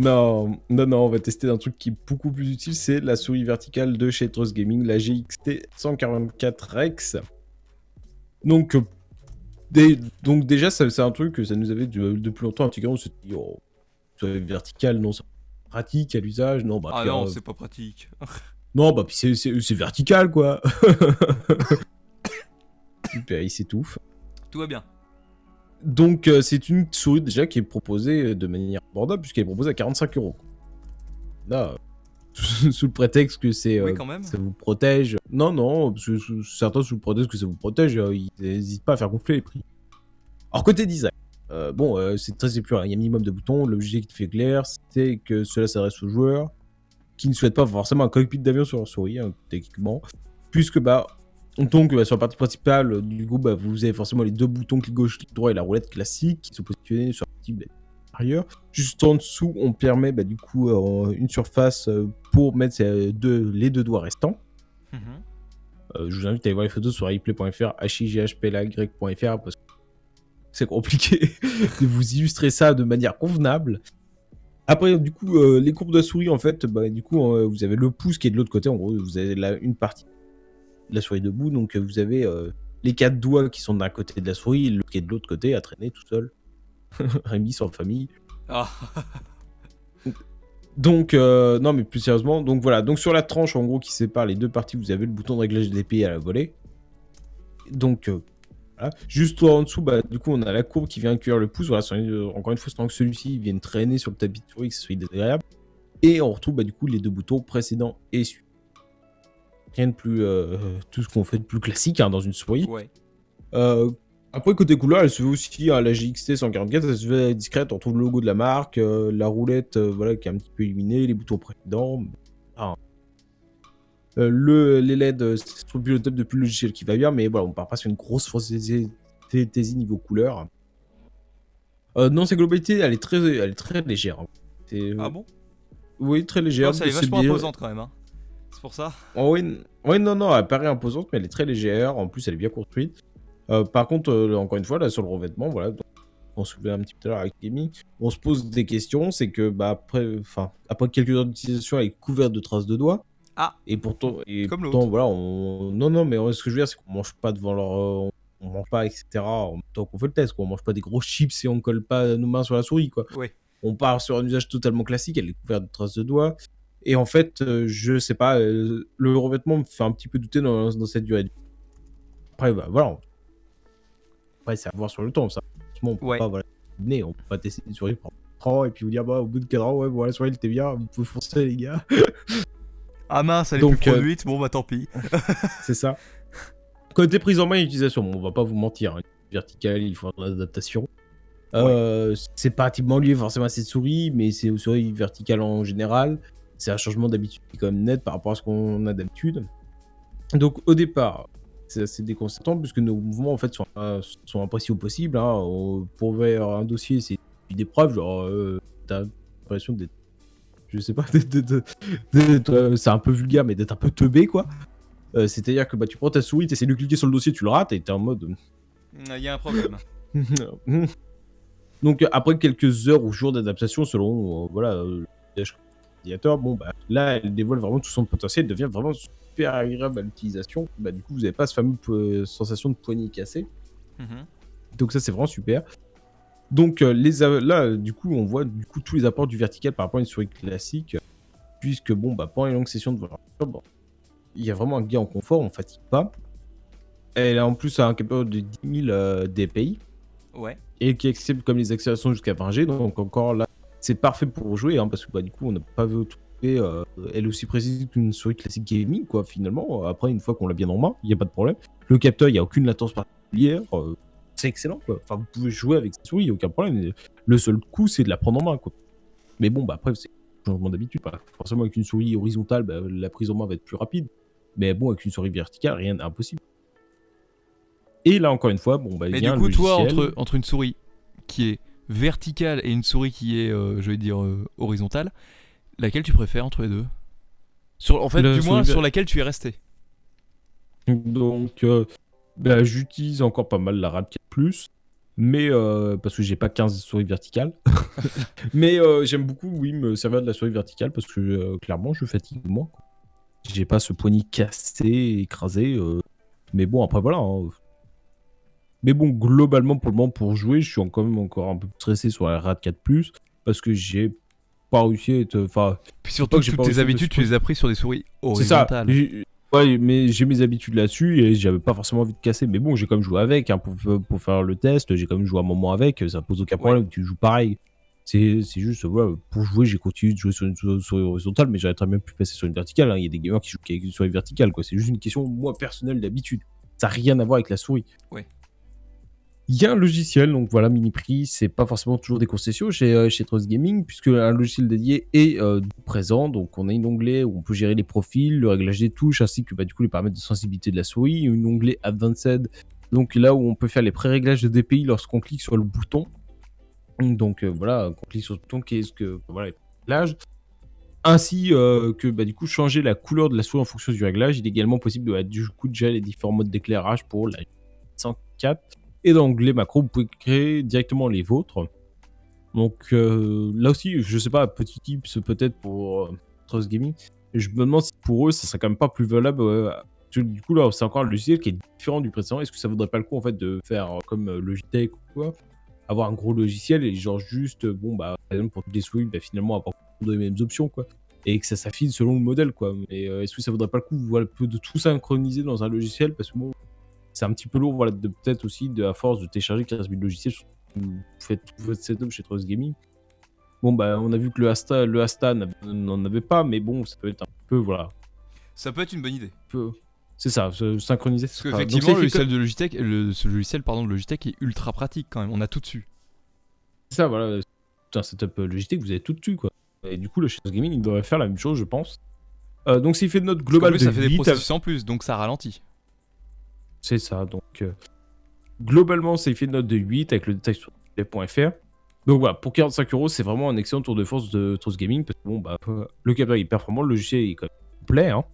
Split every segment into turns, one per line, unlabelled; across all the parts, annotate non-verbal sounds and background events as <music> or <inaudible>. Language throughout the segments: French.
Non, non, non, on va tester un truc qui est beaucoup plus utile, c'est la souris verticale de chez Trust Gaming, la GXT 144 Rex. Donc, euh, donc déjà, c'est un truc que ça nous avait de- depuis longtemps intégré. On s'est dit, oh, souris verticale, non, c'est pratique à l'usage, non, bah,
Ah non,
euh,
c'est pas pratique. <laughs>
non, bah, puis c'est vertical, quoi. <laughs> Super, il s'étouffe.
Tout va bien.
Donc, euh, c'est une souris déjà qui est proposée euh, de manière abordable, puisqu'elle est proposée à 45 euros. Là, <laughs> sous le prétexte que c'est
Oui,
euh,
quand même.
ça vous protège. Non, non, parce que certains sous le prétexte que ça vous protège, euh, ils n'hésitent pas à faire gonfler les prix. Alors, côté design, euh, bon, euh, c'est très épuré. Il y a un minimum de boutons. L'objectif est clair, c'est que cela s'adresse aux joueurs qui ne souhaitent pas forcément un cockpit d'avion sur leur souris, hein, techniquement. Puisque, bah, donc, bah, sur la partie principale, euh, du coup, bah, vous avez forcément les deux boutons clic gauche, clic droit et la roulette classique qui sont positionnés sur la partie bah, arrière. Juste en dessous, on permet, bah, du coup, euh, une surface euh, pour mettre deux, les deux doigts restants.
Mhm.
Euh, je vous invite à aller voir les photos sur replay.fr, highphplag.fr parce que c'est compliqué <laughs> de vous illustrer ça de manière convenable. Après, du coup, euh, les courbes de la souris, en fait, bah, du coup, euh, vous avez le pouce qui est de l'autre côté. En gros, vous avez là une partie de la souris debout. Donc, euh, vous avez euh, les quatre doigts qui sont d'un côté de la souris le qui est de l'autre côté à traîner tout seul. <laughs> Rémi sans famille.
Ah, <laughs>
Donc, euh, non, mais plus sérieusement, donc voilà. Donc, sur la tranche, en gros, qui sépare les deux parties, vous avez le bouton de réglage d'épée à la volée. Donc, euh, voilà. Juste en dessous, bah, du coup, on a la courbe qui vient cuire le pouce. Voilà, encore une fois, sans que celui-ci vienne traîner sur le tapis de souris, que ce soit désagréable. Et on retrouve, bah, du coup, les deux boutons précédents et suivants. Rien de plus. euh, tout ce qu'on fait de plus classique hein, dans une souris.
ouais.
Euh, après, côté couleur, elle se fait aussi à la GXT 144, elle se fait discrète. On trouve le logo de la marque, euh, la roulette voilà, qui est un petit peu illuminée, les boutons précédents. Ah. Le, les LED, c'est trop pilotable depuis le logiciel qui va bien, mais voilà, on part pas sur une grosse fantaisie niveau couleur. Dans sa globalité, elle est très, elle est très légère. hein.
Ah bon?
Oui, très légère.
Non, Ça est vachement imposante quand même. Hein. C'est pour ça.
Oh, oui, non, non, elle paraît imposante, mais elle est très légère. En plus, elle est bien construite. Euh, par contre, euh, encore une fois, là, sur le revêtement, voilà, on se souvient un petit peu tout à l'heure avec Amy, on se pose des questions. C'est que, bah, après, enfin, après quelques heures d'utilisation, elle est couverte de traces de doigts.
Ah.
Et pourtant, et
Comme
pourtant, voilà, on... non, non, mais ce que je veux dire, c'est qu'on mange pas devant leur, euh, on mange pas, etc. En même temps qu'on fait le test, quoi. On mange pas des gros chips et on colle pas nos mains sur la souris, quoi.
Ouais.
On part sur un usage totalement classique, elle est couverte de traces de doigts. Et en fait, euh, je sais pas, euh, le revêtement me fait un petit peu douter dans, dans cette durée. de vie. Après, bah, voilà. Après, c'est à voir sur le temps, ça. On peut
Ouais.
pas, voilà, on peut pas tester une souris 4 ans et puis vous dire, bah, au bout de 4 ans, ouais, voilà, la souris, elle était bien, vous pouvez foncer, les gars. <laughs>
Ah mince, elle est
Donc,
plus
euh,
produite. Bon bah tant pis. <laughs>
c'est ça. Côté prise en main et utilisation, bon, on va pas vous mentir, hein, vertical, il faut une adaptation. Euh, C'est pas typiquement lié forcément à cette souris, mais c'est aux souris verticales en général. C'est un changement d'habitude qui est quand même net par rapport à ce qu'on a d'habitude. Donc au départ, c'est assez déconcertant puisque nos mouvements en fait sont, euh, sont imprécis au possible. Hein. On- pour ouvrir un dossier, c'est des preuves, genre euh, t'as l'impression d'être, je sais pas, <laughs> euh, c'est un peu vulgaire, mais d'être un peu teubé quoi. Euh, C'est-à-dire que bah, tu prends ta souris, tu essaies de cliquer sur le dossier, tu le rates et t'es en mode.
Il y a un problème. <laughs>
Donc euh, après quelques heures ou jours d'adaptation selon euh, voilà bon bah là elle dévoile vraiment tout son potentiel, devient vraiment super agréable à l'utilisation. Bah du coup vous n'avez pas ce fameux euh, sensation de poignée cassée.
Mhm.
Donc ça c'est vraiment super. Donc euh, les là du coup on voit du coup tous les apports du vertical par rapport à une souris classique puisque bon bah pendant une longue session de voiture, bon, il y a vraiment un gain en confort, on fatigue pas. Elle a en plus un capteur de 10 000 euh, DPI
Ouais.
et qui accepte comme les accélérations jusqu'à 20G. Donc encore là, c'est parfait pour jouer hein, parce que bah, du coup on n'a pas vu trouver euh, elle est aussi précise qu'une souris classique gaming quoi finalement. Après une fois qu'on l'a bien en main, il n'y a pas de problème. Le capteur, il n'y a aucune latence particulière. euh, c'est excellent quoi. Enfin vous pouvez jouer avec cette souris, il n'y a aucun problème. Le seul coup c'est de la prendre en main quoi. Mais bon bah après c'est un changement d'habitude. Pas forcément avec une souris horizontale, bah, la prise en main va être plus rapide. Mais bon avec une souris verticale, rien n'est impossible. Et là encore une fois, bon bah il y a
du
un
coup, toi, entre, entre une souris qui est verticale et une souris qui est, euh, je vais dire, euh, horizontale, laquelle tu préfères entre les deux? Sur, En fait, du moins, sur laquelle tu es resté.
Donc, euh, bah, j'utilise encore pas mal la Rad 4 Plus. Mais parce que j'ai pas 15 souris verticales. <laughs> mais j'aime beaucoup, oui, me servir de la souris verticale parce que clairement, je fatigue moins. J'ai pas ce poignet cassé, écrasé. mais bon, après voilà. hein. Mais bon, globalement, pour le moment, pour jouer, je suis quand même encore un peu stressé sur la RAD 4 parce que j'ai pas réussi à être. Enfin,
Puis surtout,
que j'ai
toutes tes habitudes, tu les as pris sur des souris
c'est ça.
horizontales.
Ouais, mais j'ai mes habitudes là-dessus et j'avais pas forcément envie de casser. Mais bon, j'ai quand même joué avec hein, pour, pour faire le test. J'ai quand même joué un moment avec. Ça pose aucun problème. Tu joues pareil. C'est juste, voilà, pour jouer, j'ai continué de jouer sur une sou- souris horizontale, mais j'aurais très bien pu passer sur une verticale. hein. Il y a des gamers qui jouent avec une souris verticale, quoi. C'est juste une question, moi, personnelle d'habitude. Ça n'a rien à voir avec la souris.
Ouais.
Il y a un logiciel, donc voilà, mini prix, c'est pas forcément toujours des concessions chez, euh, chez Trust Gaming, puisque un logiciel dédié est euh, présent. Donc on a un onglet où on peut gérer les profils, le réglage des touches, ainsi que bah, du coup les paramètres de sensibilité de la souris. Un onglet Advanced, donc là où on peut faire les pré-réglages de DPI lorsqu'on clique sur le bouton. Donc euh, voilà, on clique sur le bouton, qu'est-ce que voilà, les réglages. Ainsi que bah, du coup changer la couleur de la souris en fonction du réglage. Il est également possible de du coup de gérer les différents modes d'éclairage pour la 104. Et dans l'onglet macro, vous pouvez créer directement les vôtres. Donc euh, là aussi, je sais pas, petit tips peut-être pour euh, Trust Gaming. Je me demande si pour eux, ça serait quand même pas plus valable. euh, du coup, là, c'est encore un logiciel qui est différent du précédent. Est-ce que ça vaudrait pas le coup en fait de faire comme Logitech ou quoi Avoir un gros logiciel et genre juste, bon, bah, par exemple, pour toutes les bah, finalement, avoir les mêmes options quoi. Et que ça s'affine selon le modèle quoi. Mais euh, est-ce que ça vaudrait pas le coup de tout synchroniser dans un logiciel? Parce que bon, c'est un petit peu lourd, voilà, de peut-être aussi, de, à force de télécharger 15 000 logiciels, vous faites tout votre setup chez Trust Gaming. Bon, bah, on a vu que le Asta, le Asta n'en avait pas, mais bon, ça peut être un peu, voilà,
Ça peut être une bonne idée.
peu. C'est ça, se synchroniser.
Parce qu'effectivement, le logiciel de Logitech, le, ce logiciel pardon, de Logitech est ultra pratique quand même. On a tout dessus.
c'est ça, voilà. C'est un setup Logitech, vous avez tout dessus, quoi. Et du coup, le chez Trust Gaming, il devrait faire la même chose, je pense. Euh, donc, s'il fait de note globale de
ça fait des
8,
processus en plus, donc ça ralentit.
C'est ça, donc euh, globalement, c'est fait une note de 8 avec le détail sur les.fr. Donc voilà, pour 45 euros, c'est vraiment un excellent tour de force de Trust Gaming parce que bon, bah, le capteur est performant, le logiciel est quand même complet, hein.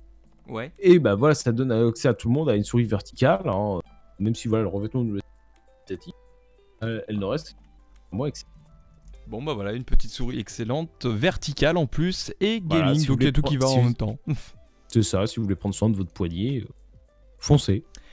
Ouais.
Et bah voilà, ça donne accès à tout le monde à une souris verticale, hein, même si voilà, le revêtement de statique, euh, elle ne reste moi excellent.
Bon bah voilà, une petite souris excellente, verticale en plus, et
Voilà,
gaming,
si
donc il y a tout qui va en même temps.
C'est ça, si vous voulez prendre soin de votre poignet, euh, foncez.